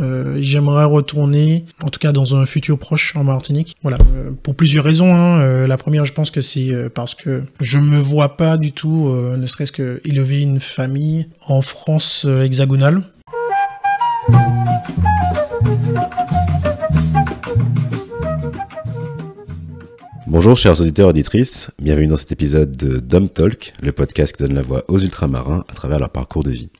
Euh, J'aimerais retourner, en tout cas dans un futur proche en Martinique. Voilà, euh, pour plusieurs raisons. Hein. Euh, la première, je pense que c'est parce que je me vois pas du tout, ne serait-ce que élever une famille en France hexagonale. Bonjour chers auditeurs et auditrices, bienvenue dans cet épisode de Dom Talk, le podcast qui donne la voix aux ultramarins à travers leur parcours de vie.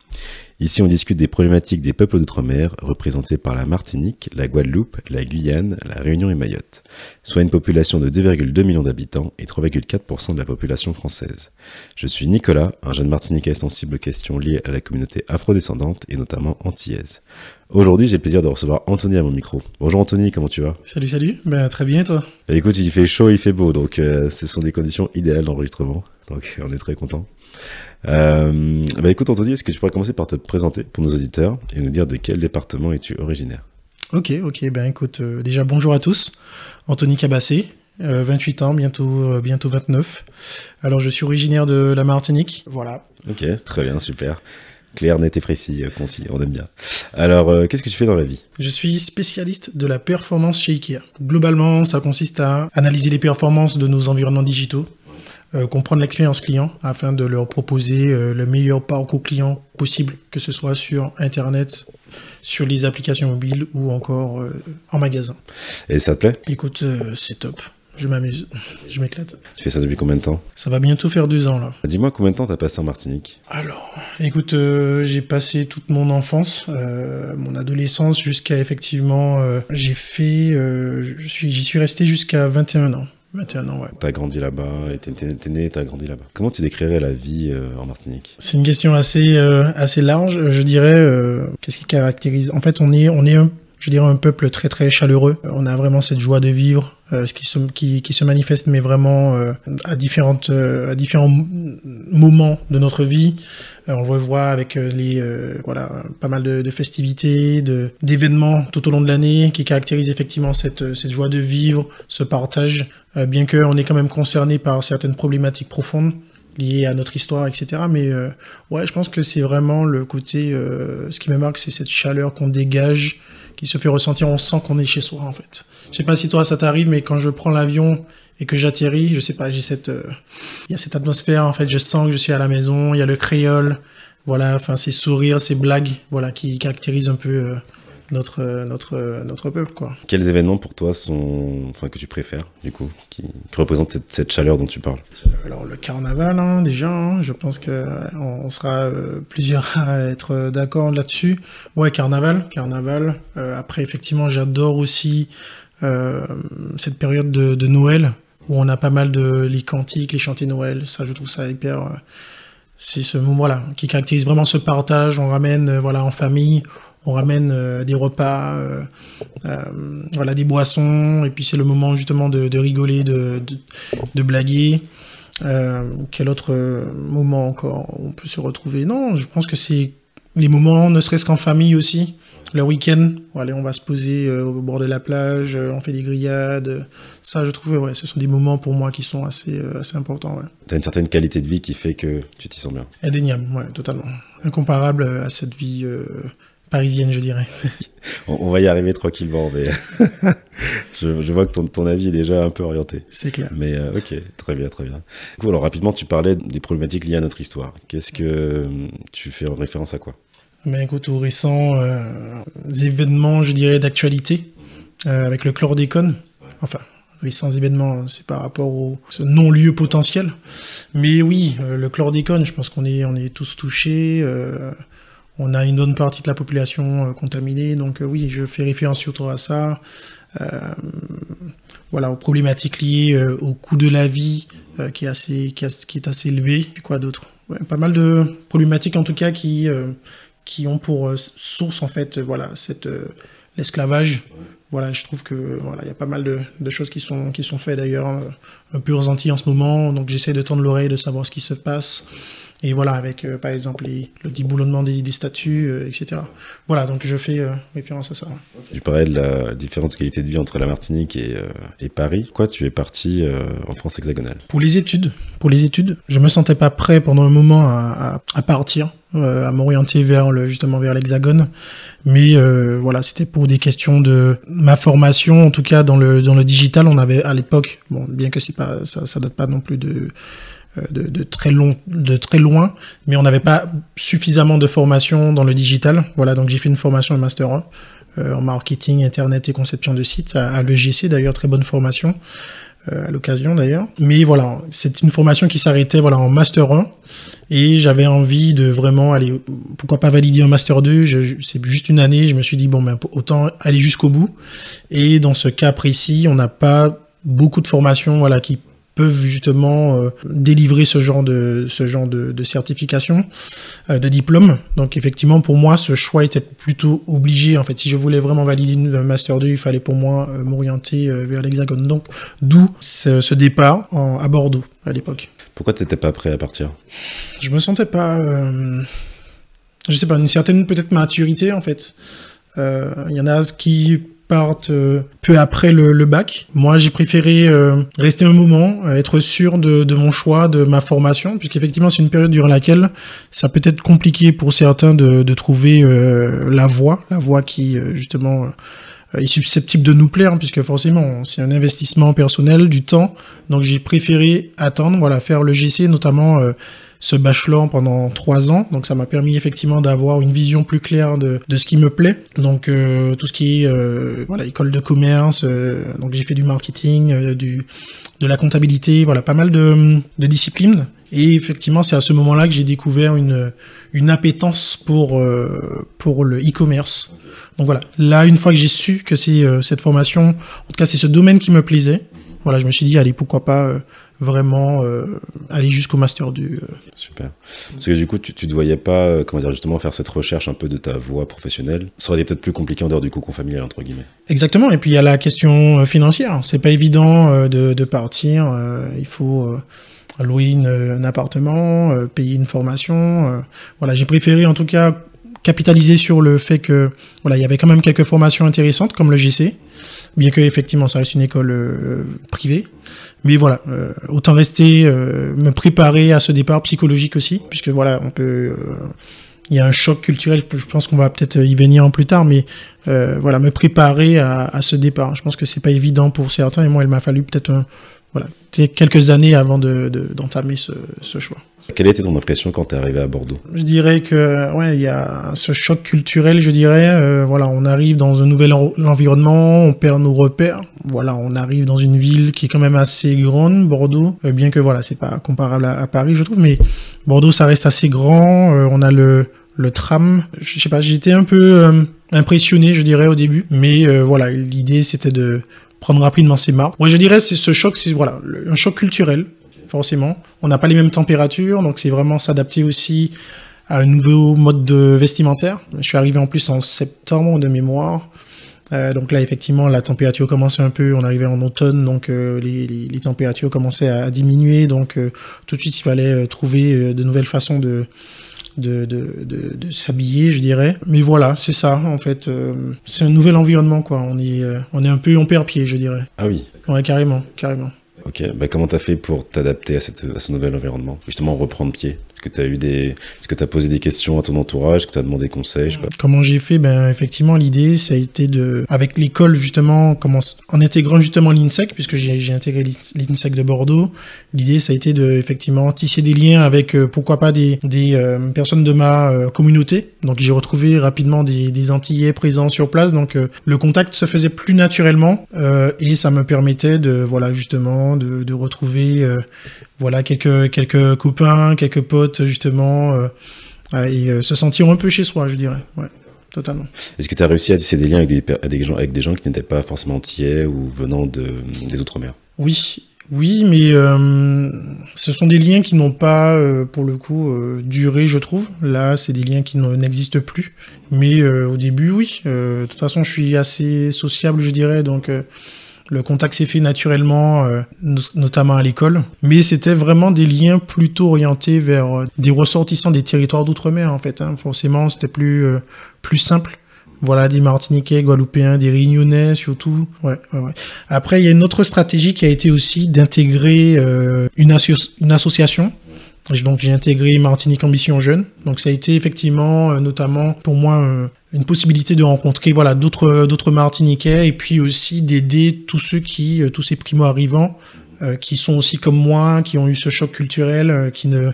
Ici on discute des problématiques des peuples d'outre-mer représentés par la Martinique, la Guadeloupe, la Guyane, la Réunion et Mayotte, soit une population de 2,2 millions d'habitants et 3,4% de la population française. Je suis Nicolas, un jeune Martiniquais sensible aux questions liées à la communauté afrodescendante et notamment antillaise. Aujourd'hui, j'ai le plaisir de recevoir Anthony à mon micro. Bonjour Anthony, comment tu vas? Salut, salut. Ben, très bien, toi? Écoute, il fait chaud, il fait beau, donc euh, ce sont des conditions idéales d'enregistrement. Donc on est très content. Euh, bah écoute Anthony, est-ce que tu pourrais commencer par te présenter pour nos auditeurs et nous dire de quel département es-tu originaire? Ok, ok. Ben, écoute, euh, déjà, bonjour à tous. Anthony Cabassé, euh, 28 ans, bientôt, euh, bientôt 29. Alors, je suis originaire de la Martinique. Voilà. Ok, très bien, super. Clair, net et précis, euh, concis, on aime bien. Alors, euh, qu'est-ce que tu fais dans la vie? Je suis spécialiste de la performance chez IKEA. Globalement, ça consiste à analyser les performances de nos environnements digitaux, euh, comprendre l'expérience client afin de leur proposer euh, le meilleur parcours client possible, que ce soit sur Internet, sur les applications mobiles ou encore euh, en magasin. Et ça te plaît? Écoute, c'est top. Je m'amuse. Je m'éclate. Tu fais ça depuis combien de temps? Ça va bientôt faire deux ans là. Dis-moi combien de temps t'as passé en Martinique? Alors, écoute, euh, j'ai passé toute mon enfance, euh, mon adolescence jusqu'à effectivement, euh, j'ai fait, suis, j'y suis resté jusqu'à 21 ans. 21 ans, ouais. T'as grandi là-bas, et t'es t'es- t'es né, t'as grandi là-bas. Comment tu décrirais la vie euh, en Martinique? C'est une question assez, euh, assez large. Je dirais, euh, qu'est-ce qui caractérise? En fait, on est, on est un, je dirais, un peuple très très chaleureux. Euh, On a vraiment cette joie de vivre, euh, qui se, qui, qui se manifeste, mais vraiment euh, à différentes, euh, à différents moments de notre vie. Euh, on le voit avec euh, les, voilà, pas mal de, de festivités, de d'événements tout au long de l'année qui caractérisent effectivement cette, cette joie de vivre, ce partage. Bien qu'on est quand même concerné par certaines problématiques profondes liées à notre histoire, etc. Mais euh, ouais, je pense que c'est vraiment le côté, euh, ce qui me marque, c'est cette chaleur qu'on dégage, qui se fait ressentir. On sent qu'on est chez soi, en fait. Je sais pas si toi ça t'arrive, mais quand je prends l'avion et que j'atterris, je sais pas, j'ai cette, euh, il y a cette atmosphère. En fait, je sens que je suis à la maison. Il y a le créole, voilà, enfin ces sourires, ces blagues, voilà, qui caractérisent un peu euh, notre, euh, notre, euh, notre peuple, quoi. Quels événements pour toi sont, enfin que tu préfères du coup, qui, qui représentent cette, cette chaleur dont tu parles? Alors le carnaval, hein, déjà, hein, je pense que euh, on sera euh, plusieurs à être d'accord là-dessus. Ouais, carnaval, carnaval. Euh, après, effectivement, j'adore aussi euh, cette période de, de Noël où on a pas mal de les cantiques, les chantés Noël. Ça, je trouve ça hyper. c'est ce moment-là qui caractérise vraiment ce partage. On ramène, voilà, en famille. On ramène euh, des repas, euh, euh, voilà, des boissons, et puis c'est le moment justement de, de rigoler, de, de, de blaguer. Quel autre moment encore on peut se retrouver? Non, je pense que c'est les moments, ne serait-ce qu'en famille aussi. Le week-end, allez, on va se poser au bord de la plage, on fait des grillades. Ça, je trouve, ouais, ce sont des moments pour moi qui sont assez, assez importants. Ouais. T'as une certaine qualité de vie qui fait que tu t'y sens bien? Indéniable, ouais, totalement. Incomparable à cette vie euh, parisienne, je dirais. On, on va y arriver tranquillement, mais je, je vois que ton, ton avis est déjà un peu orienté. C'est clair. Mais euh, ok, très bien, très bien. Du coup, alors rapidement, tu parlais des problématiques liées à notre histoire. Qu'est-ce que euh, tu fais en référence à quoi? Mais écoute, aux récents euh, événements, je dirais, d'actualité, euh, avec le chlordécone, enfin, récents événements, c'est par rapport au non-lieu potentiel. Mais oui, euh, le chlordécone, je pense qu'on est, on est tous touchés. euh, on a une bonne partie de la population euh, contaminée, donc euh, oui, je fais référence surtout à ça. Euh, voilà, aux problématiques liées au coût de la vie qui, est assez, qui, est- assez élevé. Quoi d'autre Pas mal de problématiques en tout cas qui, qui ont pour source en fait voilà cette l'esclavage. Voilà, je trouve que voilà il y a pas mal de, choses qui sont qui sont faites d'ailleurs un peu ressenties en ce moment. Donc j'essaie de tendre l'oreille de savoir ce qui se passe. Et voilà, avec euh, par exemple les, le déboulonnement des, des statuts, euh, etc. Voilà, donc je fais euh, référence à ça. Tu parlais de la différente qualité de vie entre la Martinique et, euh, et Paris. Quoi, tu es parti euh, en France hexagonale? Pour les études, pour les études, je me sentais pas prêt pendant un moment à, à- à partir. à m'orienter vers le, justement vers l'Hexagone. Mais voilà, c'était pour des questions de ma formation, en tout cas dans le dans le digital, on avait à l'époque, bon, bien que c'est pas ça, ça date pas non plus de de, de, très long, de très loin, mais on n'avait pas suffisamment de formation dans le digital. Voilà, donc j'ai fait une formation de master 1 euh, en marketing, internet et conception de site à, à l'EGC d'ailleurs, très bonne formation euh, à l'occasion d'ailleurs. Mais voilà, c'est une formation qui s'arrêtait voilà en master 1 et j'avais envie de vraiment aller, pourquoi pas valider un master 2, c'est juste une année, je me suis dit bon ben autant aller jusqu'au bout. Et dans ce cas précis, on n'a pas beaucoup de formations voilà qui peuvent justement euh, délivrer ce genre de ce genre de, de certification, euh, de diplôme. Donc effectivement pour moi ce choix était plutôt obligé. En fait, si je voulais vraiment valider un master 2, il fallait pour moi euh, m'orienter vers l'Hexagone. Donc d'où ce, ce, départ en, à Bordeaux à l'époque. Pourquoi tu n'étais pas prêt à partir? Je me sentais pas, je sais pas, une certaine peut-être maturité en fait. Il y en a qui partent euh, peu après le, bac. Moi, j'ai préféré euh, rester un moment, euh, être sûr de, de, mon choix, de ma formation, puisqu'effectivement, c'est une période durant laquelle ça peut être compliqué pour certains de, de trouver la voie, la voie qui, justement, est susceptible de nous plaire, puisque forcément, c'est un investissement personnel, du temps. Donc, j'ai préféré attendre, voilà, faire le GC, notamment ce bachelor pendant trois ans. Donc ça m'a permis effectivement d'avoir une vision plus claire de, de ce qui me plaît. Donc euh, tout ce qui est euh, voilà école de commerce. Euh, donc j'ai fait du marketing, du de la comptabilité, voilà pas mal de, de disciplines. Et effectivement, c'est à ce moment-là que j'ai découvert une, une appétence pour, pour le e-commerce. Donc voilà, là, une fois que j'ai su que c'est cette formation, en tout cas, c'est ce domaine qui me plaisait, voilà, je me suis dit, allez, pourquoi pas vraiment euh, aller jusqu'au master du. Euh. Super. Parce que du coup, tu, tu te voyais pas, euh, comment dire, justement faire cette recherche un peu de ta voie professionnelle? Ça aurait été peut-être plus compliqué en dehors du cocon familial entre guillemets. Exactement. Et puis il y a la question financière. C'est pas évident de, de, partir. il faut louer une, un appartement, payer une formation. voilà, j'ai préféré en tout cas capitaliser sur le fait que voilà, il y avait quand même quelques formations intéressantes comme le GC, bien que effectivement ça reste une école privée. Mais voilà, euh, autant rester, euh, me préparer à ce départ psychologique aussi, puisque voilà, on peut, euh, il y a un choc culturel. Je pense qu'on va peut-être y venir en plus tard, mais voilà, me préparer à, ce départ. Je pense que c'est pas évident pour certains, et moi, il m'a fallu peut-être voilà quelques années avant d'entamer de, ce, ce choix. Quelle était ton impression quand tu es arrivé à Bordeaux? Je dirais que ouais, il y a ce choc culturel, je dirais. Euh, voilà, on arrive dans un nouvel environnement, on perd nos repères. Voilà, on arrive dans une ville qui est quand même assez grande, Bordeaux, euh, bien que voilà, c'est pas comparable à, Paris, je trouve, mais Bordeaux, ça reste assez grand. Euh, on a le le tram. Je sais pas, j'étais un peu impressionné, je dirais au début, mais voilà, l'idée c'était de prendre rapidement ses marques. Moi, je dirais c'est ce choc, c'est voilà, un choc culturel forcément. On n'a pas les mêmes températures, donc c'est vraiment s'adapter aussi à un nouveau mode de vestimentaire. Je suis arrivé en plus en septembre de mémoire. Euh, donc là, effectivement, la température commençait un peu, on arrivait en automne, donc euh, les, les, les, températures commençaient à, diminuer, donc euh, tout de suite, il fallait trouver de nouvelles façons de, de, de, de, de s'habiller, je dirais. Mais voilà, c'est ça, en fait. c'est un nouvel environnement, quoi. On est, on est un peu, on perd pied, je dirais. Ah oui. Ouais, carrément, carrément. Ok, bah comment t'as fait pour t'adapter à, à ce nouvel environnement? Justement, reprendre pied? Que eu des, est-ce que t'as posé des questions à ton entourage que t'as demandé conseil je sais pas. Comment j'ai fait? Ben effectivement, l'idée, ça a été de, avec l'école justement, en intégrant justement l'INSEC, puisque j'ai intégré l'INSEC de Bordeaux, l'idée, ça a été de effectivement tisser des liens avec, euh, pourquoi pas des, des euh, personnes de ma euh, communauté. Donc j'ai retrouvé rapidement des, des Antillais présents sur place, donc le contact se faisait plus naturellement et ça me permettait de, voilà, justement de, retrouver voilà quelques quelques copains, quelques potes justement euh, et euh, se sentir un peu chez soi, je dirais. Ouais, totalement. Est-ce que tu as réussi à tisser des liens avec des, avec des gens avec des gens qui n'étaient pas forcément entiers ou venant de, des outre-mer? Oui, oui, mais euh, ce sont des liens qui n'ont pas, euh, pour le coup, euh, duré, je trouve. Là, c'est des liens qui n'existent plus. Mais au début, oui. de toute façon, je suis assez sociable, je dirais, donc le contact s'est fait naturellement, euh, notamment à l'école. Mais c'était vraiment des liens plutôt orientés vers euh, des ressortissants des territoires d'outre-mer, en fait. Hein. Forcément, c'était plus, euh, plus simple. Voilà, des Martiniquais, Guadeloupéens, des Réunionnais surtout. Ouais, ouais, ouais. Après, il y a une autre stratégie qui a été aussi d'intégrer une, une association Donc j'ai intégré Martinique Ambition Jeune. Donc ça a été effectivement, notamment pour moi, une possibilité de rencontrer voilà d'autres d'autres Martiniquais et puis aussi d'aider tous ceux qui tous ces primo arrivants qui sont aussi comme moi, qui ont eu ce choc culturel, qui ne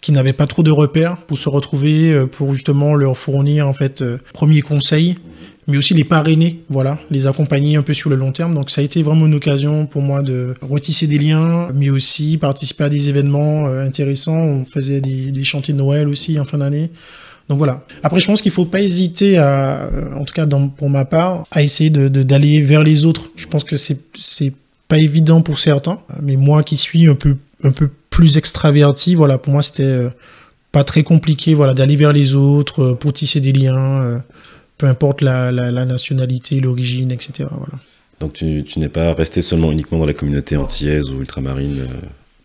qui n'avaient pas trop de repères pour se retrouver, euh, pour justement leur fournir en fait euh, premiers conseils, mais aussi les parrainer, voilà, les accompagner un peu sur le long terme. Donc ça a été vraiment une occasion pour moi de retisser des liens, mais aussi participer à des événements euh, intéressants. On faisait des, chantiers de Noël aussi en fin d'année. Donc voilà. Après, je pense qu'il faut pas hésiter à, en tout cas pour ma part, à essayer de, d'aller vers les autres. Je pense que c'est, c'est pas évident pour certains, mais moi qui suis un peu, un peu plus extraverti, voilà, pour moi c'était euh, pas très compliqué, voilà, d'aller vers les autres euh, pour tisser des liens, euh, peu importe la, nationalité, l'origine, etc. Donc tu, tu n'es pas resté seulement uniquement dans la communauté antillaise ou ultramarine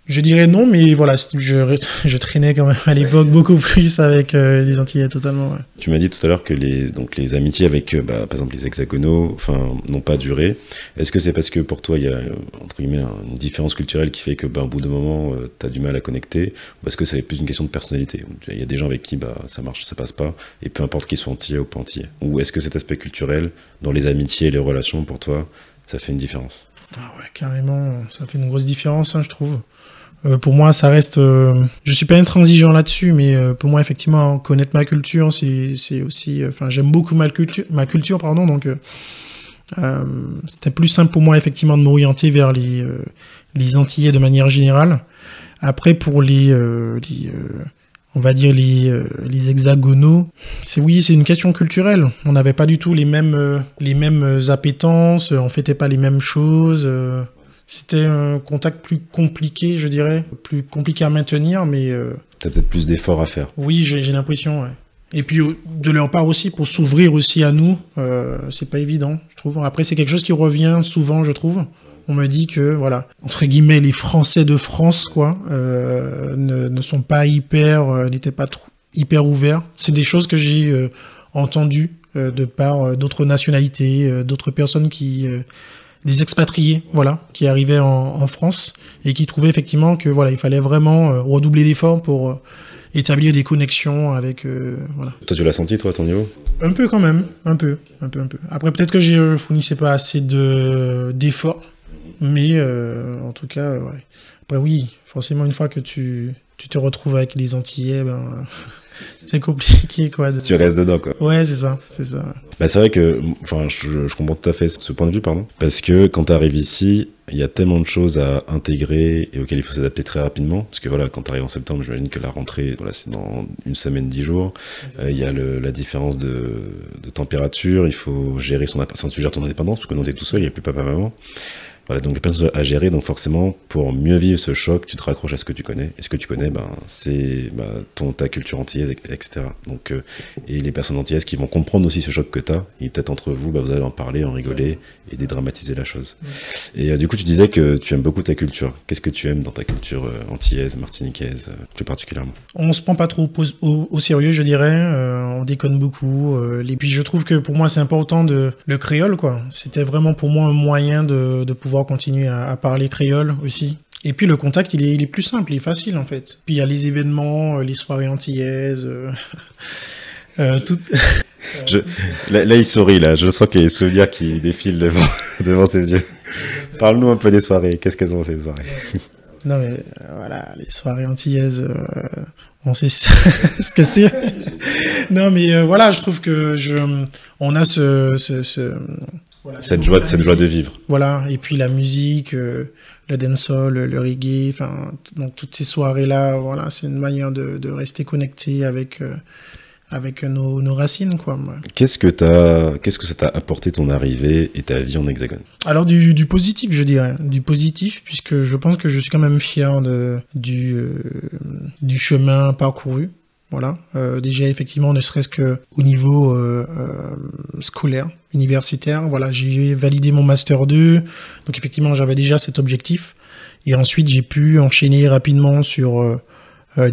je dirais non, mais voilà, je, je traînais quand même à l'époque beaucoup plus avec euh, les Antillais totalement. Tu m'as dit tout à l'heure que les, donc les amitiés avec, euh, bah, par exemple, les hexagonaux, enfin, n'ont pas duré. Est-ce que c'est parce que pour toi, il y a, entre guillemets, une différence culturelle qui fait que, bah, au bout d'un moment, euh, tu as du mal à connecter? Ou est-ce que c'est plus une question de personnalité? Il y a des gens avec qui, bah, ça marche, ça passe pas, et peu importe qu'ils soient antillais ou pas antillais. Ou est-ce que cet aspect culturel, dans les amitiés et les relations, pour toi, ça fait une différence? Ah ouais, carrément, ça fait une grosse différence, hein, je trouve. Euh, pour moi, ça reste. Euh, je suis pas intransigeant là-dessus, mais euh, pour moi, effectivement, connaître ma culture, c'est aussi. Enfin, j'aime beaucoup ma culture, ma culture, pardon. Donc, c'était plus simple pour moi, effectivement, de m'orienter vers les les Antillais de manière générale. Après, pour les, les on va dire les, les hexagonaux, c'est oui, c'est une question culturelle. On n'avait pas du tout les mêmes les mêmes appétences, on fêtait pas les mêmes choses. C'était un contact plus compliqué, je dirais, plus compliqué à maintenir, mais... Euh... T'as peut-être plus d'efforts à faire. Oui, j'ai l'impression, ouais. Et puis de leur part aussi, pour s'ouvrir aussi à nous, euh, c'est pas évident, je trouve. Après, c'est quelque chose qui revient souvent, je trouve. On me dit que, voilà, entre guillemets, les Français de France, quoi, euh, ne, ne, sont pas hyper, euh, n'étaient pas trop, hyper ouverts. C'est des choses que j'ai entendues de par d'autres nationalités, d'autres personnes qui des expatriés, voilà, qui arrivaient en, France et qui trouvaient effectivement que voilà, il fallait vraiment euh, redoubler d'efforts pour euh, établir des connexions avec euh, voilà. Toi, tu l'as senti toi à ton niveau? Un peu quand même, un peu, un peu, un peu. Après, peut-être que je fournissais pas assez de d'efforts, mais en tout cas, ouais. Après, oui, forcément, une fois que tu tu te retrouves avec les Antillais, ben c'est compliqué quoi. Tu restes dedans quoi. Ouais, c'est ça, c'est ça. Bah, c'est vrai que, enfin, je, je, comprends tout à fait ce point de vue, pardon, parce que quand tu arrives ici, il y a tellement de choses à intégrer et auxquelles il faut s'adapter très rapidement, parce que voilà, quand tu arrives en septembre, j'imagine que la rentrée, voilà, c'est dans une semaine, dix jours. Euh, il y a le, la différence de, de, température, il faut gérer son, tu gères ton indépendance, parce que nous on est tout seul, il n'y a plus papa maman. Voilà, donc plein de à gérer. Donc forcément, pour mieux vivre ce choc, tu te raccroches à ce que tu connais. Et ce que tu connais, ben, c'est ben, ton, ta culture antillaise, etc. Donc, euh, et les personnes antillaises qui vont comprendre aussi ce choc que tu as. Et peut-être entre vous, ben, vous allez en parler, en rigoler et dédramatiser la chose. Et euh, du coup, tu disais que tu aimes beaucoup ta culture. Qu'est-ce que tu aimes dans ta culture euh, antillaise, martiniquaise, plus particulièrement? On se prend pas trop au, au, sérieux, je dirais. on déconne beaucoup. et puis, je trouve que pour moi, c'est important de le créole, quoi. C'était vraiment pour moi un moyen de, de pouvoir continuer à, parler créole aussi. Et puis le contact, il est, il est, plus simple, il est facile en fait. Puis il y a les événements, euh, les soirées antillaises, euh, euh, tout... Je, là, il sourit, là. Je sens qu'il y a des souvenirs qui défilent devant, devant ses yeux. Parle-nous un peu des soirées. Qu'est-ce qu'elles ont, ces soirées? Non, mais voilà, les soirées antillaises, on sait ce que c'est. non, mais voilà, je trouve que je, on a ce, ce cette joie, cette joie de vivre. Voilà, et puis la musique, euh, le dancehall, le, reggae, enfin, donc toutes ces soirées-là, voilà, c'est une manière de, de, rester connecté avec, euh, avec nos, nos, racines, quoi. Qu'est-ce que t'as, qu'est-ce que ça t'a apporté ton arrivée et ta vie en Hexagone? Alors du, du, positif, je dirais, du positif, puisque je pense que je suis quand même fier de, du, euh, du chemin parcouru. Voilà. Déjà, effectivement, ne serait-ce qu'au niveau euh, euh, scolaire, universitaire. Voilà, j'ai validé mon master 2. Donc, effectivement, j'avais déjà cet objectif. Et ensuite, j'ai pu enchaîner rapidement sur euh,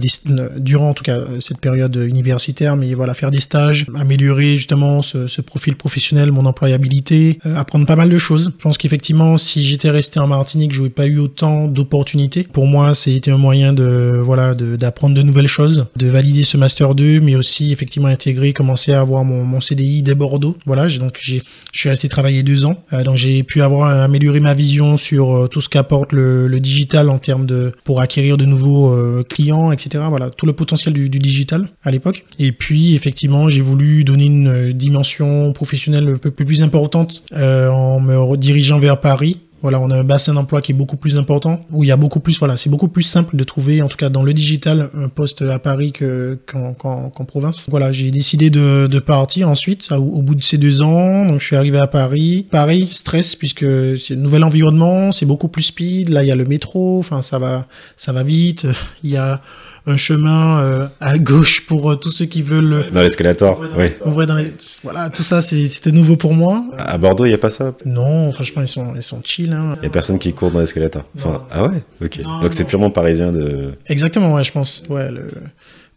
durant en tout cas cette période universitaire, mais voilà, faire des stages, améliorer justement ce, ce profil professionnel, mon employabilité, apprendre pas mal de choses. Je pense qu'effectivement, si j'étais resté en Martinique, j'aurais pas eu autant d'opportunités. Pour moi, c'était un moyen de voilà d'apprendre de, nouvelles choses, de valider ce master 2, mais aussi effectivement intégrer, commencer à avoir mon, mon CDI dès Bordeaux. Voilà, donc j'ai je suis resté travailler deux ans, donc j'ai pu avoir amélioré ma vision sur tout ce qu'apporte le, le, digital en termes de pour acquérir de nouveaux euh, etc. Voilà, tout le potentiel du, du digital à l'époque. Et puis effectivement, j'ai voulu donner une euh, dimension professionnelle un peu plus importante euh, en me redirigeant vers Paris voilà, on a un bassin d'emploi qui est beaucoup plus important, où il y a beaucoup plus, voilà, c'est beaucoup plus simple de trouver, en tout cas dans le digital, un poste à Paris qu'en province. Voilà, j'ai décidé de, de, partir ensuite, au, bout de ces deux ans, donc je suis arrivé à Paris. Paris, stress, puisque c'est un nouvel environnement, c'est beaucoup plus speed, là il y a le métro, enfin ça va, ça va vite, il y a un chemin euh, à gauche pour euh, tous ceux qui veulent. Euh, dans l'escalator, oui. Dans les... Voilà, tout ça, c'était nouveau pour moi. À Bordeaux, il n'y a pas ça Non, franchement, ils sont, ils sont chill. Hein. Il n'y a personne qui court dans l'escalator. Enfin, ah ouais Ok. Donc c'est purement parisien de. Exactement, ouais, je pense. Ouais, le...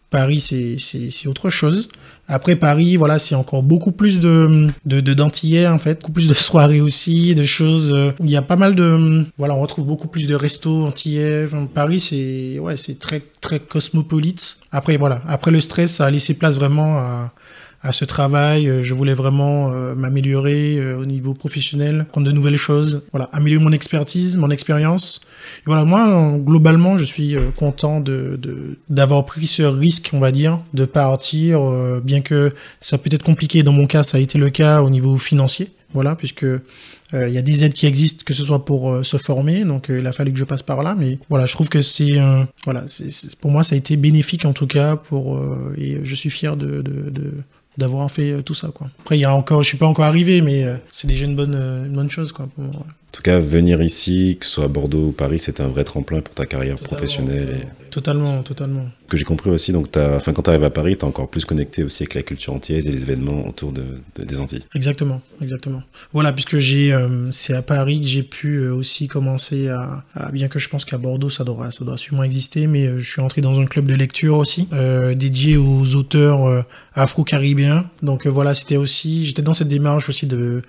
Paris, c'est autre chose. Après Paris, voilà, c'est encore beaucoup plus de de d'antillais en fait, beaucoup plus de soirées aussi, de choses. Euh, il y a pas mal de, voilà, on retrouve beaucoup plus de restos antillais. Paris, c'est ouais, c'est très très cosmopolite. Après voilà, après le stress, ça a laissé place vraiment à à ce travail. Euh, je voulais vraiment euh, m'améliorer euh, au niveau professionnel, prendre de nouvelles choses, voilà, améliorer mon expertise, mon expérience. voilà, moi, globalement, je suis content de d'avoir pris ce risque, on va dire, de partir, bien que ça peut être compliqué. Dans mon cas, ça a été le cas au niveau financier. Voilà, puisque il y a des aides qui existent, que ce soit pour se former, donc il a fallu que je passe par là, mais voilà, je trouve que c'est, voilà, c'est, pour moi ça a été bénéfique en tout cas pour, et je suis fier de, de, de, d'avoir fait euh, tout ça quoi. Après il y a encore je suis pas encore arrivé mais euh, c'est déjà une bonne euh, une bonne chose quoi pour moi. Tout cas, venir ici, que ce soit à Bordeaux ou Paris, c'était un vrai tremplin pour ta carrière professionnelle. Et... Totalement, totalement. Que j'ai compris aussi, donc as, enfin, quand tu arrives à Paris, tu es encore plus connecté aussi avec la culture antillaise et les événements autour de, des Antilles. Exactement, exactement. Voilà, puisque j'ai, euh, c'est à Paris que j'ai pu euh, aussi commencer à, bien que je pense qu'à Bordeaux, ça doit, ça doit sûrement exister, mais euh, je suis entré dans un club de lecture aussi, dédié aux auteurs afro-caribéens. Donc voilà, c'était aussi, j'étais dans cette démarche aussi de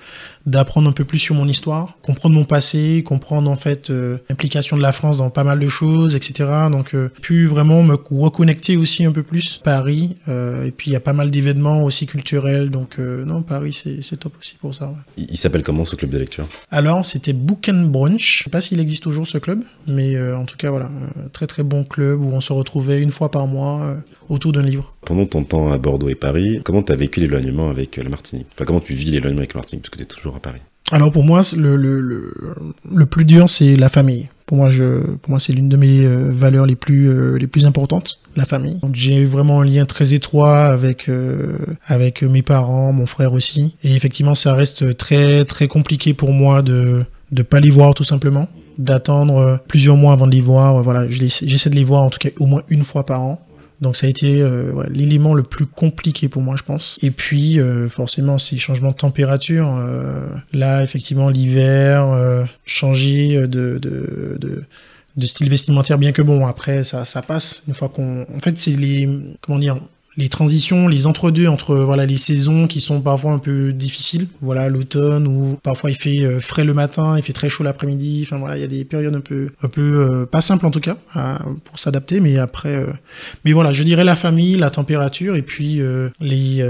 d'apprendre un peu plus sur mon histoire, comprendre mon passé, comprendre en fait euh, l'implication de la France dans pas mal de choses, etc. Donc, euh, pu vraiment me reconnecter aussi un peu plus Paris. Euh, et puis il y a pas mal d'événements aussi culturels. Donc euh, non, Paris c'est top aussi pour ça. Ouais. Il, s'appelle comment ce club de lecture? Alors c'était Book and Brunch. Je sais pas s'il existe toujours ce club, mais en tout cas voilà, très très bon club où on se retrouvait une fois par mois autour d'un livre. Pendant ton temps à Bordeaux et Paris, comment tu as vécu l'éloignement avec la Martinique? Enfin comment tu vis l'éloignement avec la Martinique parce que tu es toujours à Paris? Alors pour moi, le, le, le, plus dur, c'est la famille. Pour moi, je, pour moi, c'est l'une de mes euh, valeurs les plus, euh, les plus importantes, la famille. J'ai eu vraiment un lien très étroit avec, euh, avec mes parents, mon frère aussi. Et effectivement, ça reste très, très compliqué pour moi de ne pas les voir tout simplement d'attendre plusieurs mois avant de les voir. Voilà, j'essaie de les voir en tout cas au moins une fois par an. Donc ça a été euh, l'élément le plus compliqué pour moi, je pense. Et puis euh, forcément ces changements de température. Euh, là, effectivement, l'hiver, changer de, de, de, de, style vestimentaire, bien que bon, après ça, ça passe. Une fois qu'on, en fait, c'est les comment dire, les transitions, les entre-deux entre voilà les saisons qui sont parfois un peu difficiles. Voilà l'automne où parfois il fait euh, frais le matin, il fait très chaud l'après-midi. Enfin voilà, il y a des périodes un peu un peu euh, pas simples en tout cas pour s'adapter, mais après, euh, mais voilà, je dirais la famille, la température et puis les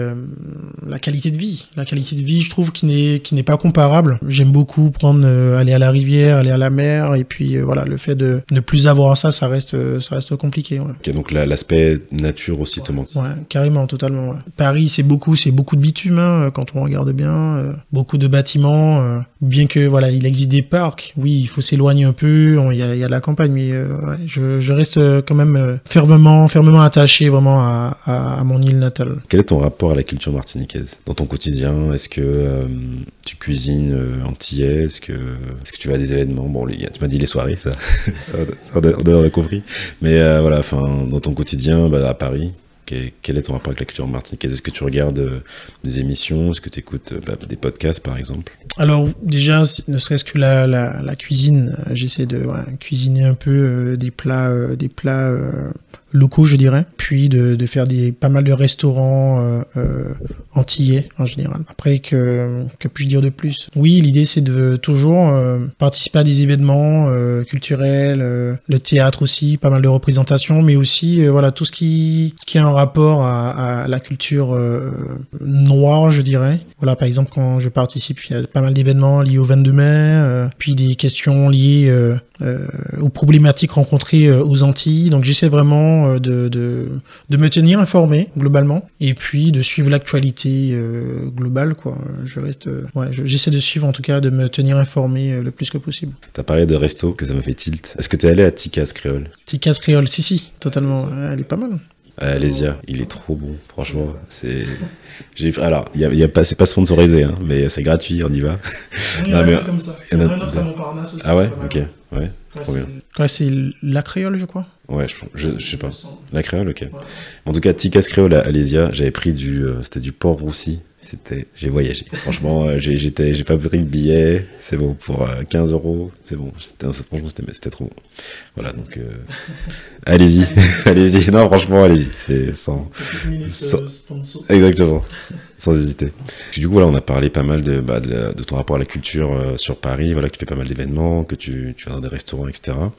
la qualité de vie. La qualité de vie, je trouve qui n'est qui n'est pas comparable. J'aime beaucoup prendre aller à la rivière, aller à la mer et puis voilà le fait de ne plus avoir ça, ça reste ça reste compliqué. Ouais. Ok, donc l'aspect nature aussi te manque. Ouais carrément, totalement. Paris, c'est beaucoup, c'est beaucoup de bitume hein, quand on regarde bien, euh, beaucoup de bâtiments. Euh, bien que voilà, il existe des parcs. Oui, il faut s'éloigner un peu. Il y a, la campagne, mais euh, je, reste quand même fermement, fermement attaché vraiment à, mon île natale. Quel est ton rapport à la culture martiniquaise? Dans ton quotidien Est-ce que tu cuisines antillais Est-ce que, est-ce que tu vas à des événements? Bon, tu m'as dit les soirées, ça, ça, ça, on a compris. Mais voilà, enfin, dans ton quotidien, bah, à Paris, quel est ton rapport avec la culture martiniquaise? Est-ce que tu regardes euh, des émissions? Est-ce que tu écoutes euh, bah, des podcasts, par exemple? Alors, déjà, ne serait-ce que la, cuisine, j'essaie de cuisiner un peu des plats, des plats locaux, je dirais, puis de, de faire des pas mal de restaurants euh, euh, antillais en général. Après, que, que puis-je dire de plus? Oui, l'idée c'est de toujours euh, participer à des événements euh, culturels, euh, le théâtre aussi, pas mal de représentations, mais aussi voilà tout ce qui qui a un rapport à, à la culture noire, je dirais. Voilà, par exemple quand je participe, il y a pas mal d'événements liés au 22 mai, puis des questions liées euh, aux problématiques rencontrées euh, aux Antilles. Donc j'essaie vraiment euh, de, de, de, me tenir informé globalement et puis de suivre l'actualité globale. Quoi. Je reste, ouais, j'essaie de suivre en tout cas, de me tenir informé le plus que possible. Tu as parlé de resto, que ça me fait tilt. Est-ce que tu es allé à Tikas Créole? Tikas Créole, si, si, totalement. Elle est pas mal. Alésia, il est trop bon, franchement. C'est, j'ai, alors, il y a, y a pas, c'est pas sponsorisé, hein, mais c'est gratuit, on y va. Il y en a comme ça. Il y en a un autre à Montparnasse aussi. Ah ouais, ok, ouais, trop bien. Ouais, c'est la créole, je crois. Ouais, je, je, sais pas. La créole, ok. En tout cas, Ticas créole à Alésia, j'avais pris du, euh, c'était du porc roussi c'était, j'ai voyagé. Franchement, euh, j'ai, j'étais, j'ai pas pris le billet. C'est bon pour 15 euh, euros. C'est bon. C'était, franchement, c'était, c'était trop bon. Voilà, donc, euh, allez-y, allez-y. Non, franchement, allez-y. C'est sans, sans... exactement sans hésiter. du coup, voilà, on a parlé pas mal de, bah, de, de, ton rapport à la culture euh, sur Paris, voilà, que tu fais pas mal d'événements, que tu, tu vas dans des restaurants, etc. Mhm.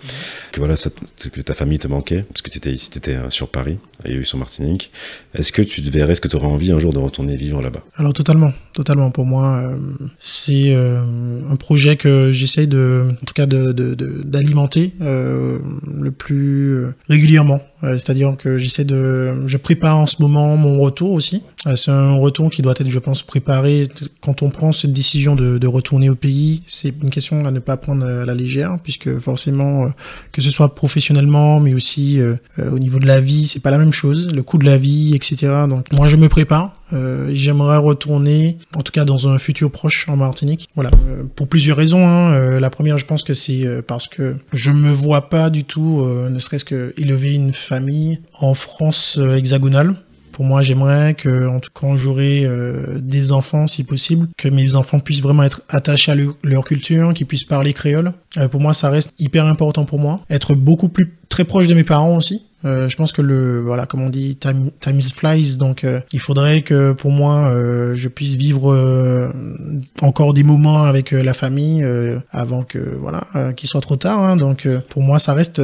Que voilà, ça, que ta famille te manquait, parce que tu étais ici, tu étais euh, sur Paris, et eu sur Martinique. Est-ce que tu devrais, est-ce que tu aurais envie un jour de retourner vivre là-bas? Alors, totalement, totalement. Pour moi, euh, c'est euh, un projet que j'essaye de, en tout cas, d'alimenter de, le plus régulièrement. C'est-à-dire que j'essaie de, je prépare en ce moment mon retour aussi. C'est un retour qui doit être, je pense, préparé quand on prend cette décision de, de retourner au pays. C'est une question à ne pas prendre à la légère, puisque forcément, euh, que ce soit professionnellement, mais aussi euh, euh, au niveau de la vie, c'est pas la même chose. Le coût de la vie, etc. Donc moi, je me prépare. Euh, J'aimerais retourner, en tout cas dans un futur proche en Martinique. Voilà, euh, pour plusieurs raisons. Hein. Euh, la première, je pense que c'est parce que je me vois pas du tout, ne serait-ce que élever une famille en France hexagonale. Pour moi, j'aimerais que, en tout cas, quand j'aurai euh, des enfants, si possible, que mes enfants puissent vraiment être attachés à leur culture, qu'ils puissent parler créole. Euh, pour moi, ça reste hyper important pour moi. Être beaucoup plus très proche de mes parents aussi. Euh, je pense que le voilà comme on dit time, time flies donc euh, il faudrait que pour moi euh, je puisse vivre euh, encore des moments avec la famille avant que voilà qu'il soit trop tard hein. donc pour moi ça reste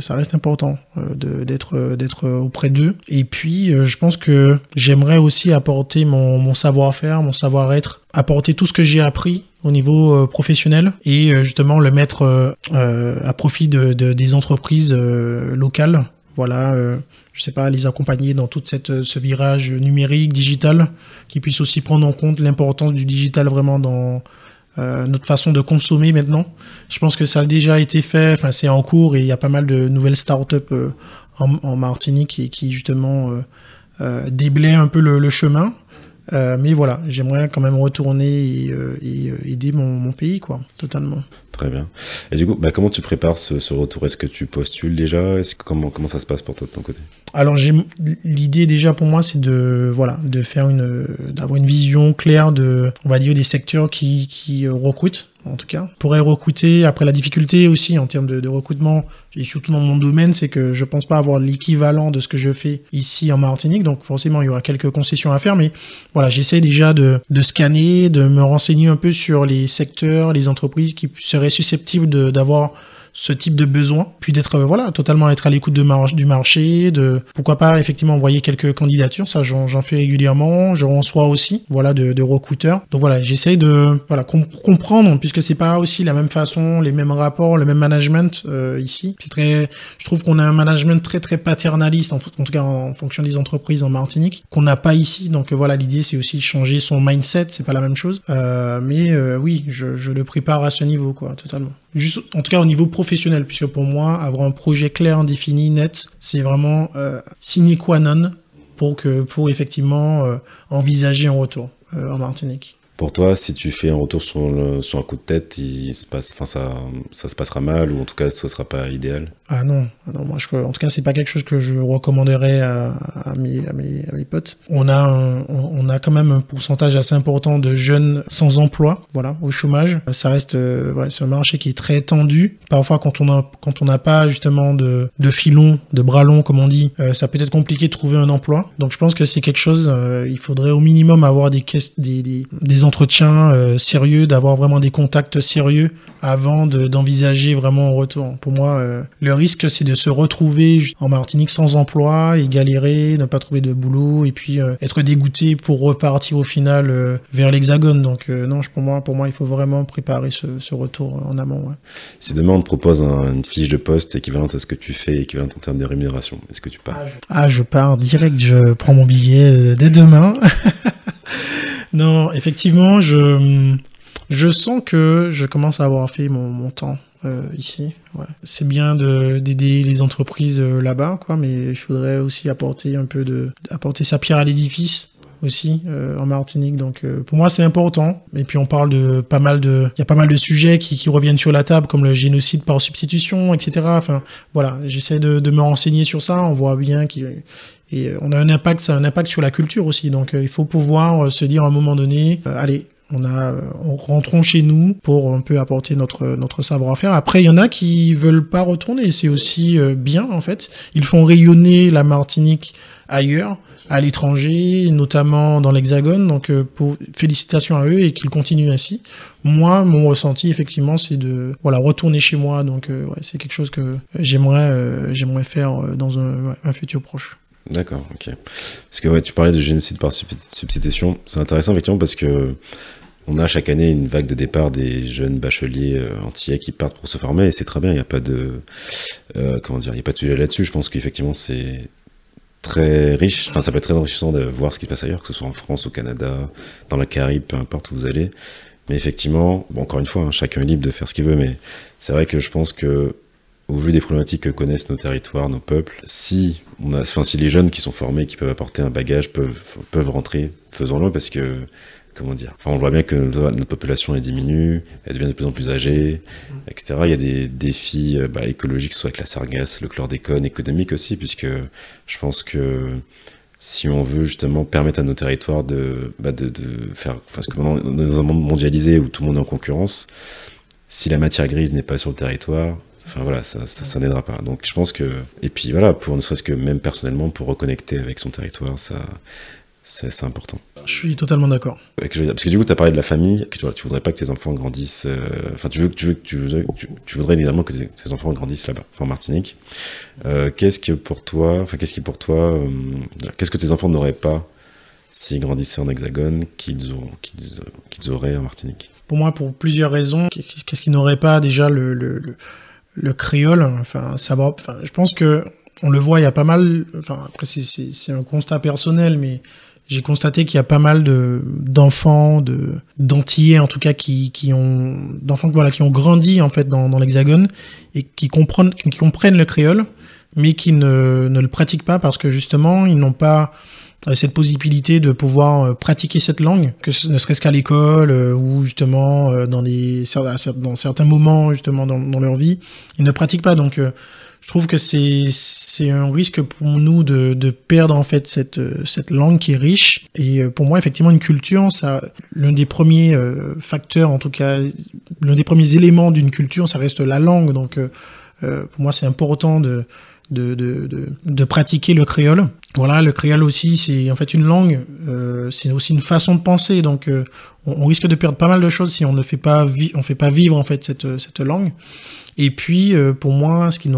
ça reste important d'être d'être auprès d'eux et puis je pense que j'aimerais aussi apporter mon, mon savoir-faire mon savoir-être apporter tout ce que j'ai appris au niveau professionnel et justement le mettre à profit de, de, des entreprises locales voilà, euh, je sais pas, les accompagner dans tout euh, ce virage numérique, digital, qui puisse aussi prendre en compte l'importance du digital vraiment dans euh, notre façon de consommer maintenant. Je pense que ça a déjà été fait, enfin c'est en cours et il y a pas mal de nouvelles startups euh, en, Martinique qui, justement euh, déblaient un peu le, chemin. Mais voilà, j'aimerais quand même retourner et, et aider mon, mon, pays, quoi, totalement. Très bien. Et du coup, bah, comment tu prépares ce, retour? Est-ce que tu postules déjà? Comment, comment ça se passe pour toi de ton côté? Alors, j'ai l'idée déjà pour moi, c'est de voilà, de faire une, d'avoir une vision claire de, on va dire, des secteurs qui, qui recrutent en tout cas. Pourrait recruter, après la difficulté aussi en termes de, de, recrutement, et surtout dans mon domaine, c'est que je pense pas avoir l'équivalent de ce que je fais ici en Martinique, donc forcément il y aura quelques concessions à faire, mais voilà, j'essaie déjà de, de scanner, de me renseigner un peu sur les secteurs, les entreprises qui seraient susceptibles d'avoir ce type de besoin, puis d'être euh, voilà totalement être à l'écoute de marge, du marché, de pourquoi pas effectivement envoyer quelques candidatures, ça j'en fais régulièrement, je reçois aussi voilà de, de recruteurs. Donc voilà, j'essaye de voilà comp comprendre puisque c'est pas aussi la même façon, les mêmes rapports, le même management euh, ici. C'est très, je trouve qu'on a un management très très paternaliste en, tout cas en, en, fonction des entreprises en Martinique qu'on n'a pas ici. Donc euh, voilà, l'idée c'est aussi de changer son mindset, c'est pas la même chose. Euh, mais euh, oui, je, je le prépare à ce niveau quoi, totalement juste en tout cas au niveau professionnel, puisque pour moi, avoir un projet clair, défini, net, c'est vraiment euh, sine qua non pour que pour effectivement euh, envisager un retour euh, en Martinique. Pour toi, si tu fais un retour sur, un coup de tête, ça, se passera mal ou en tout cas, ce sera pas idéal? Ah non, ah non moi en tout cas, c'est pas quelque chose que je recommanderais à, mes, potes. On a, quand même un pourcentage assez important de jeunes sans emploi, voilà, au chômage. Ça reste, euh, un marché qui est très tendu. Parfois, quand on a, quand on n'a pas justement de, de filon, de bras longs, comme on dit, euh, ça peut être compliqué de trouver un emploi. Donc, je pense que c'est quelque chose. Euh, il faudrait au minimum avoir des, des, des, des entretiens euh, sérieux, d'avoir vraiment des contacts sérieux avant d'envisager vraiment un retour. Pour moi, euh, le risque, c'est de se retrouver en Martinique sans emploi et galérer, ne pas trouver de boulot et puis euh, être dégoûté pour repartir au final euh, vers l'Hexagone. Donc non, je, pour moi, pour moi, il faut vraiment préparer ce, ce retour en amont. Ouais. Si demain on te propose un, une fiche de poste équivalente à ce que tu fais, équivalente en termes de rémunération, est-ce que tu pars? Ah je... ah, je pars direct. Je prends mon billet dès demain. non, effectivement, je je sens que je commence à avoir fait mon, mon temps euh, ici. C'est bien d'aider les entreprises euh, là-bas, quoi, mais il faudrait aussi apporter un peu de apporter sa pierre à l'édifice aussi euh, en Martinique. Donc pour moi c'est important. Et puis on parle de pas mal de, il y a pas mal de sujets qui, qui, reviennent sur la table comme le génocide par substitution, etc. Enfin voilà, j'essaie de, de, me renseigner sur ça. On voit bien qu'il et on a un impact, ça a un impact sur la culture aussi. Donc euh, il faut pouvoir se dire à un moment donné, allez, on a, on rentrons chez nous pour un peu apporter notre notre savoir-faire. Après, il y en a qui veulent pas retourner, c'est aussi bien en fait. Ils font rayonner la Martinique ailleurs, à l'étranger, notamment dans l'Hexagone. Donc, pour félicitations à eux et qu'ils continuent ainsi. Moi, mon ressenti, effectivement, c'est de voilà retourner chez moi. Donc, euh, c'est quelque chose que j'aimerais euh, j'aimerais faire dans un futur proche. D'accord, ok. Parce que tu parlais de génocide par substitution. C'est intéressant effectivement parce que on a chaque année une vague de départ des jeunes bacheliers euh, antillais qui partent pour se former et c'est très bien. Il n'y a pas de euh, comment dire, il n'y a pas de sujet là-dessus. Je pense qu'effectivement c'est très riche. Enfin, ça peut être très enrichissant de voir ce qui se passe ailleurs, que ce soit en France, au Canada, dans la Caraïbe, peu importe où vous allez. Mais effectivement, encore une fois, hein, chacun est libre de faire ce qu'il veut, mais c'est vrai que je pense que au vu des problématiques que connaissent nos territoires, nos peuples, si on a, enfin, si les jeunes qui sont formés, qui peuvent apporter un bagage, peuvent, peuvent rentrer, faisons-le parce que, comment dire, enfin, on voit bien que notre population est diminue, elle devient de plus en plus âgée, etc. Il y a des défis bah, écologiques, soit avec la sargasse, le chlordécone, économique aussi, puisque je pense que si on veut justement permettre à nos territoires de, bah, de, de faire, parce que dans un monde mondialisé où tout le monde est en concurrence, si la matière grise n'est pas sur le territoire, Enfin voilà, ça, ça, ça n'aidera pas. Donc je pense que et puis voilà, pour ne serait-ce que même personnellement pour reconnecter avec son territoire, ça c'est important. Je suis totalement d'accord. Parce que du coup, tu as parlé de la famille, que tu, tu voudrais pas que tes enfants grandissent. Enfin, euh, tu veux que tu veux, tu, veux, tu, tu voudrais évidemment que tes, tes enfants grandissent là-bas, en Martinique. Euh, qu'est-ce que pour toi, enfin, qu'est-ce qui pour toi, euh, qu'est-ce que tes enfants n'auraient pas s'ils grandissaient en Hexagone qu'ils ont, qu'ils, qu'ils auraient en Martinique? Pour moi, pour plusieurs raisons. Qu'est-ce qu'ils n'auraient pas déjà le, le, le le créole, enfin, ça va, enfin, je pense que on le voit, il y a pas mal, enfin, après, c'est un constat personnel, mais j'ai constaté qu'il y a pas mal de d'enfants, de d'antillais en tout cas, qui, qui ont, d'enfants voilà, qui ont grandi en fait dans, dans l'Hexagone et qui comprennent, qui comprennent le créole, mais qui ne, ne le pratiquent pas parce que justement, ils n'ont pas cette possibilité de pouvoir pratiquer cette langue, que ce ne serait-ce qu'à l'école euh, ou justement euh, dans, des, dans certains moments justement dans, leur vie, ils ne pratiquent pas. Donc euh, je trouve que c'est c'est un risque pour nous de, de perdre en fait cette cette langue qui est riche et pour moi effectivement une culture ça l'un des premiers facteurs en tout cas l'un des premiers éléments d'une culture ça reste la langue donc pour moi c'est important de de, pratiquer le créole. Voilà, le créole aussi, c'est en fait une langue, euh, c'est aussi une façon de penser. Donc, euh, on, risque de perdre pas mal de choses si on ne fait pas, on fait pas vivre en fait cette, cette langue. Et puis, euh, pour moi, ce qui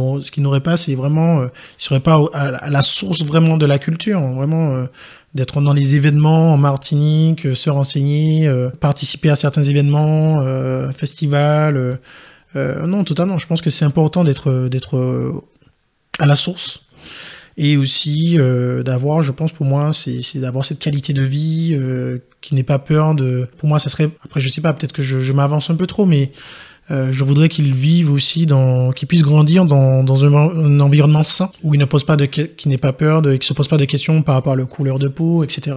n'aurait pas, c'est vraiment, euh, il serait pas à, la source vraiment de la culture, vraiment euh, d'être dans les événements en Martinique, se renseigner, participer à certains événements, festivals. non, totalement. Je pense que c'est important d'être à la source et aussi euh, d'avoir, je pense pour moi, c'est d'avoir cette qualité de vie euh, qui n'est pas peur de. Pour moi, ça serait. Après, je sais pas, peut-être que je, je m'avance un peu trop, mais euh, je voudrais qu'ils vivent aussi dans, qu'ils puissent grandir dans, dans un, environnement sain où ils ne posent pas de, qui n'aient pas peur de, qu'ils se posent pas de questions par rapport à leur couleur de peau, etc.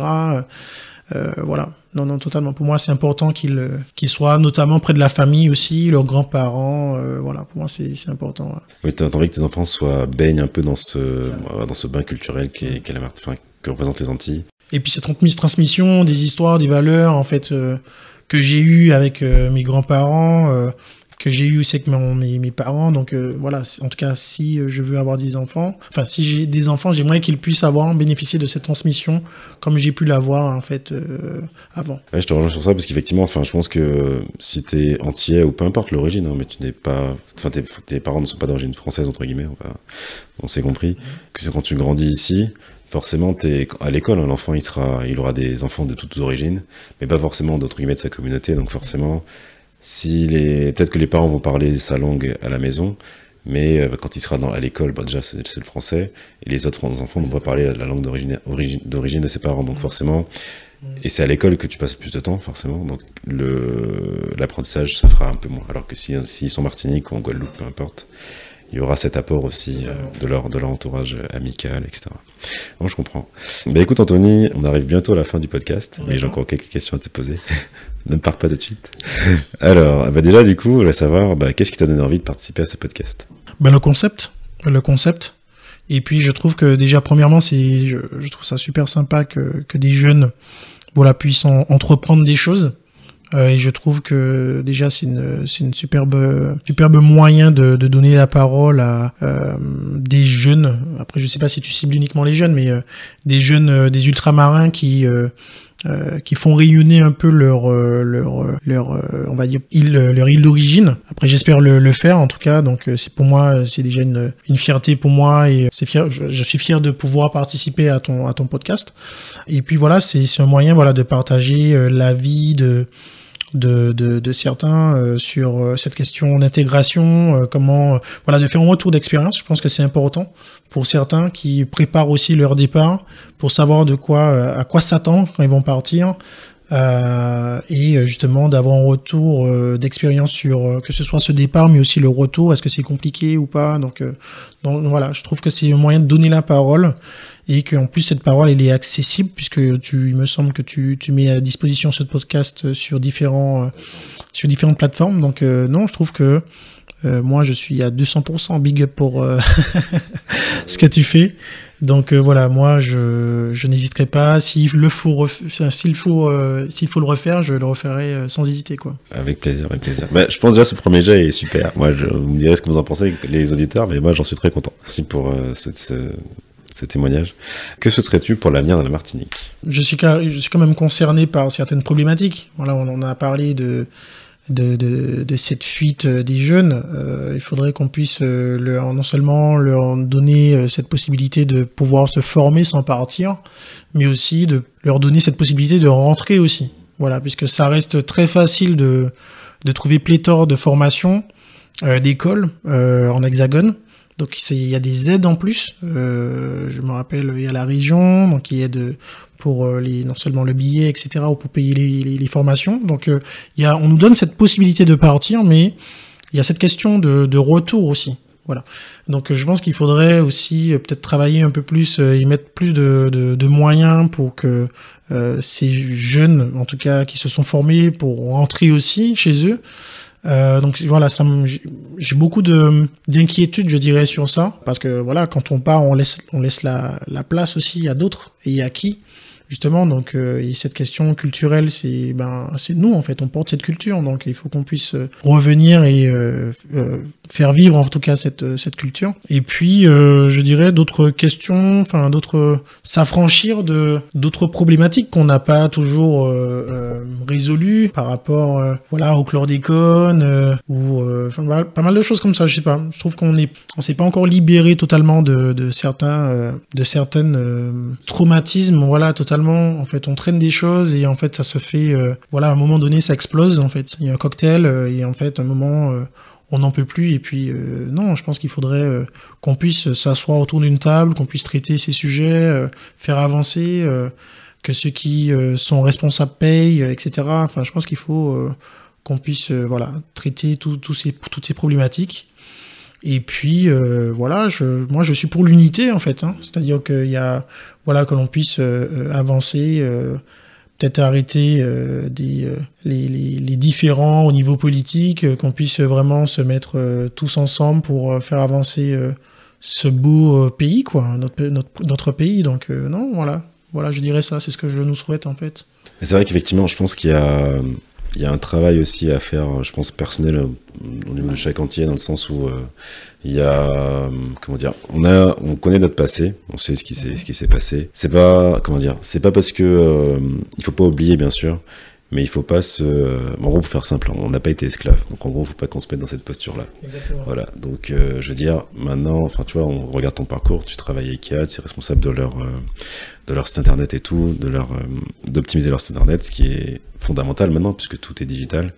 voilà. Non, non, totalement. Pour moi, c'est important qu'ils qu'ils soient notamment près de la famille aussi, leurs grands-parents. voilà, pour moi, c'est important. Oui, tu as envie que tes enfants soient baignent un peu dans ce, dans ce bain culturel qui est, la, enfin, que représentent les Antilles. Et puis cette transmission des histoires, des valeurs, en fait, que j'ai eu avec mes grands-parents, que j'ai eu aussi avec mes, mes, parents. Donc euh, voilà, en tout cas, si euh, je veux avoir des enfants, enfin si j'ai des enfants, j'aimerais qu'ils puissent avoir bénéficier de cette transmission comme j'ai pu l'avoir en fait euh, avant. Je te rejoins sur ça parce qu'effectivement, enfin, je pense que si tu es entier ou peu importe l'origine, hein, mais tu n'es pas, enfin, tes, parents ne sont pas d'origine française entre guillemets, on, on s'est compris que c'est quand tu grandis ici. Forcément, es à l'école, hein, l'enfant il sera, il aura des enfants de toutes origines, mais pas forcément d'autres guillemets de sa communauté. Donc forcément, si les, peut-être que les parents vont parler sa langue à la maison, mais euh, quand il sera dans, à l'école, bah déjà c'est, le français, et les autres enfants vont pas parler la langue d'origine, de ses parents. Donc forcément, et c'est à l'école que tu passes plus de temps, forcément. Donc l'apprentissage se fera un peu moins. Alors que s'ils si, sont Martinique ou en Guadeloupe, peu importe, il y aura cet apport aussi euh, de, leur, de leur entourage amical, etc. Non, je comprends. Bah écoute Anthony, on arrive bientôt à la fin du podcast, mais j'ai encore quelques questions à te poser. ne pars pas tout de suite. Alors, bah déjà du coup, je voulais savoir, bah, qu'est-ce qui t'a donné envie de participer à ce podcast? Ben, Le concept. Le concept. Et puis je trouve que déjà, premièrement, c'est, je, trouve ça super sympa que, que des jeunes voilà, puissent entreprendre des choses. Euh, et je trouve que déjà c'est une, une superbe, superbe moyen de, de donner la parole à euh, des jeunes. Après, je sais pas si tu cibles uniquement les jeunes, mais euh, des jeunes, euh, des ultramarins qui euh, qui font rayonner un peu leur leur leur on va dire île leur île d'origine. Après j'espère le, le, faire en tout cas donc c'est pour moi c'est déjà une, une fierté pour moi et c'est fier je, je, suis fier de pouvoir participer à ton à ton podcast. Et puis voilà c'est c'est un moyen voilà de partager la vie de de, de, de certains euh, sur euh, cette question d'intégration, euh, comment voilà de faire un retour d'expérience. Je pense que c'est important pour certains qui préparent aussi leur départ pour savoir de quoi à quoi s'attendre quand ils vont partir. Euh, et justement d'avoir un retour d'expérience sur que ce soit ce départ mais aussi le retour. Est-ce que c'est compliqué ou pas? Donc, donc voilà. Je trouve que c'est un moyen de donner la parole et qu'en plus cette parole elle est accessible puisque tu il me semble que tu, tu mets à disposition ce podcast sur différents euh, sur différentes plateformes. Donc euh, non je trouve que euh, moi je suis à 200% big up pour ce que tu fais. Donc voilà moi je, je n'hésiterai pas. S'il le faut s'il faut s'il faut le refaire je le referai sans hésiter quoi. Avec plaisir avec plaisir. Bah, je pense déjà ce premier jet est super. Moi je vous me direz ce que vous en pensez les auditeurs mais moi j'en suis très content. Merci pour ce, ce ces témoignages. Que souhaiterais-tu pour l'avenir de la Martinique? Je suis, je suis quand même concerné par certaines problématiques. Voilà, on en a parlé de, de, de, de cette fuite euh, des jeunes. Euh, il faudrait qu'on puisse euh, leur, non seulement leur donner euh, cette possibilité de pouvoir se former sans partir, mais aussi de leur donner cette possibilité de rentrer aussi. Voilà, puisque ça reste très facile de, de trouver pléthore de formations, d'écoles en hexagone. Donc il y a des aides en plus. Euh, je me rappelle, il y a la région, donc il y a pour euh, les, non seulement le billet, etc., ou pour payer les, les, formations. Donc euh, il y a, on nous donne cette possibilité de partir, mais il y a cette question de, de retour aussi. Voilà. Donc je pense qu'il faudrait aussi peut-être travailler un peu plus, y mettre plus de, de, de moyens pour que ces jeunes, en tout cas, qui se sont formés pour rentrer aussi chez eux, euh, donc voilà, j'ai beaucoup de d'inquiétude, je dirais, sur ça, parce que voilà, quand on part, on laisse on laisse la, la place aussi à d'autres. Et à qui? Justement. Donc, euh, cette question culturelle, c'est ben, c'est nous en fait, on porte cette culture, donc il faut qu'on puisse euh, revenir et euh, faire vivre en tout cas cette cette culture. Et puis, je dirais d'autres questions, enfin d'autres s'affranchir de d'autres problématiques qu'on n'a pas toujours résolues par rapport, voilà, au chlordécone ou enfin pas mal de choses comme ça. Je sais pas. Je trouve qu'on est on s'est pas encore libéré totalement de de certains de certaines traumatismes, voilà, totalement en fait, on traîne des choses et en fait, ça se fait. Euh, voilà, à un moment donné, ça explose. En fait, il y a un cocktail euh, et en fait, à un moment, euh, on n'en peut plus. Et puis, non, je pense qu'il faudrait qu'on puisse s'asseoir autour d'une table, qu'on puisse traiter ces sujets, faire avancer, que ceux qui sont responsables payent, etc. Enfin, je pense qu'il faut qu'on puisse, voilà, traiter tout, ces, toutes ces problématiques. Et puis voilà, je, moi je suis pour l'unité en fait, hein. c'est-à-dire qu'il y a voilà, que l'on puisse euh, euh, avancer euh, peut-être arrêter les, les, différents au niveau politique, qu'on puisse vraiment se mettre tous ensemble pour faire avancer ce beau pays, quoi, notre, notre, notre pays. Donc non, voilà, voilà, je dirais ça, c'est ce que je nous souhaite en fait. C'est vrai qu'effectivement, je pense qu'il y a il y a un travail aussi à faire, je pense, personnel au niveau de chaque entier, dans le sens où euh, il y a, comment dire, on a, on connaît notre passé, on sait ce qui s'est, ce qui s'est passé. C'est pas, comment dire, c'est pas parce que euh, il faut pas oublier, bien sûr, mais il faut pas se. En gros, pour faire simple, on n'a pas été esclave. Donc en gros, il faut pas qu'on se mette dans cette posture-là. Voilà. Donc euh, je veux dire, maintenant, enfin tu vois, on regarde ton parcours, tu travailles avec IKEA, tu es responsable de leur, euh, de leur site internet et tout, de leur, euh, d'optimiser leur site internet, ce qui est fondamental maintenant, puisque tout est digital. Mhm.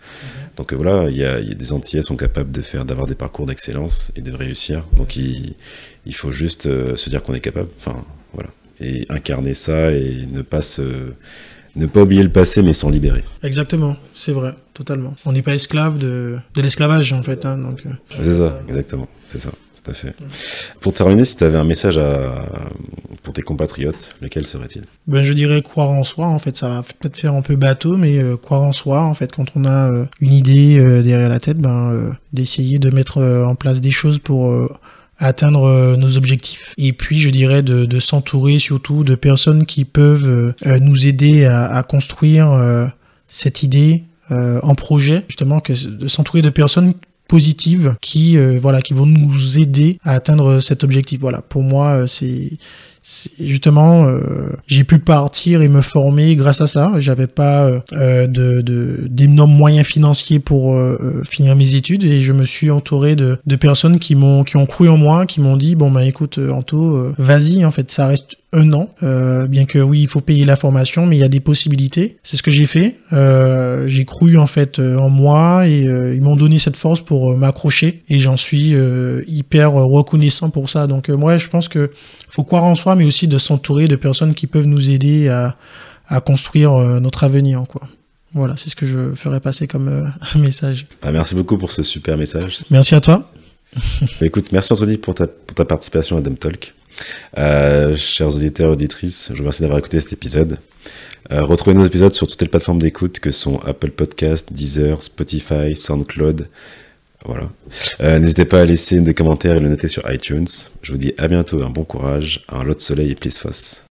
Donc voilà, il y a, y a, des Antillais sont capables de faire, d'avoir des parcours d'excellence et de réussir. Donc il, il faut juste se dire qu'on est capable. Enfin voilà. Et incarner ça et ne pas se ne pas oublier le passé, mais s'en libérer. Exactement, c'est vrai, totalement. On n'est pas esclave de, de l'esclavage, en fait. Hein, donc... Euh. C'est ça, exactement, c'est ça, tout à fait. Pour terminer, si tu avais un message à... pour tes compatriotes, lequel serait-il? Ben, Je dirais croire en soi, en fait, ça va peut-être faire un peu bateau, mais euh, croire en soi, en fait, quand on a euh, une idée derrière la tête, ben, d'essayer de mettre en place des choses pour atteindre euh, nos objectifs. Et puis, je dirais de, de s'entourer surtout de personnes qui peuvent euh, nous aider à, à construire euh, cette idée en projet, justement, que de s'entourer de personnes positives qui voilà qui vont nous aider à atteindre cet objectif. Voilà. Pour moi c'est justement euh, j'ai pu partir et me former grâce à ça j'avais pas euh, de d'énormes moyens financiers pour euh, finir mes études et je me suis entouré de, de personnes qui m'ont qui ont cru en moi qui m'ont dit bon bah écoute Anto vas-y en fait ça reste un an, euh, bien que oui, il faut payer la formation, mais il y a des possibilités. C'est ce que j'ai fait. Euh, j'ai cru en fait en moi et euh, ils m'ont donné cette force pour m'accrocher et j'en suis hyper reconnaissant pour ça. Donc moi, je pense que faut croire en soi, mais aussi de s'entourer de personnes qui peuvent nous aider à, à construire notre avenir, quoi. Voilà, c'est ce que je ferais passer comme message. Ah, merci beaucoup pour ce super message. Merci à toi. Bah, écoute, merci Anthony pour ta, pour ta participation à Dem Talk. Euh, chers auditeurs et auditrices, je vous remercie d'avoir écouté cet épisode. Euh, retrouvez nos épisodes sur toutes les plateformes d'écoute que sont Apple Podcast, Deezer, Spotify, SoundCloud. Voilà. Euh, N'hésitez pas à laisser des commentaires et le noter sur iTunes. Je vous dis à bientôt, un bon courage, un lot de soleil et plus fosse.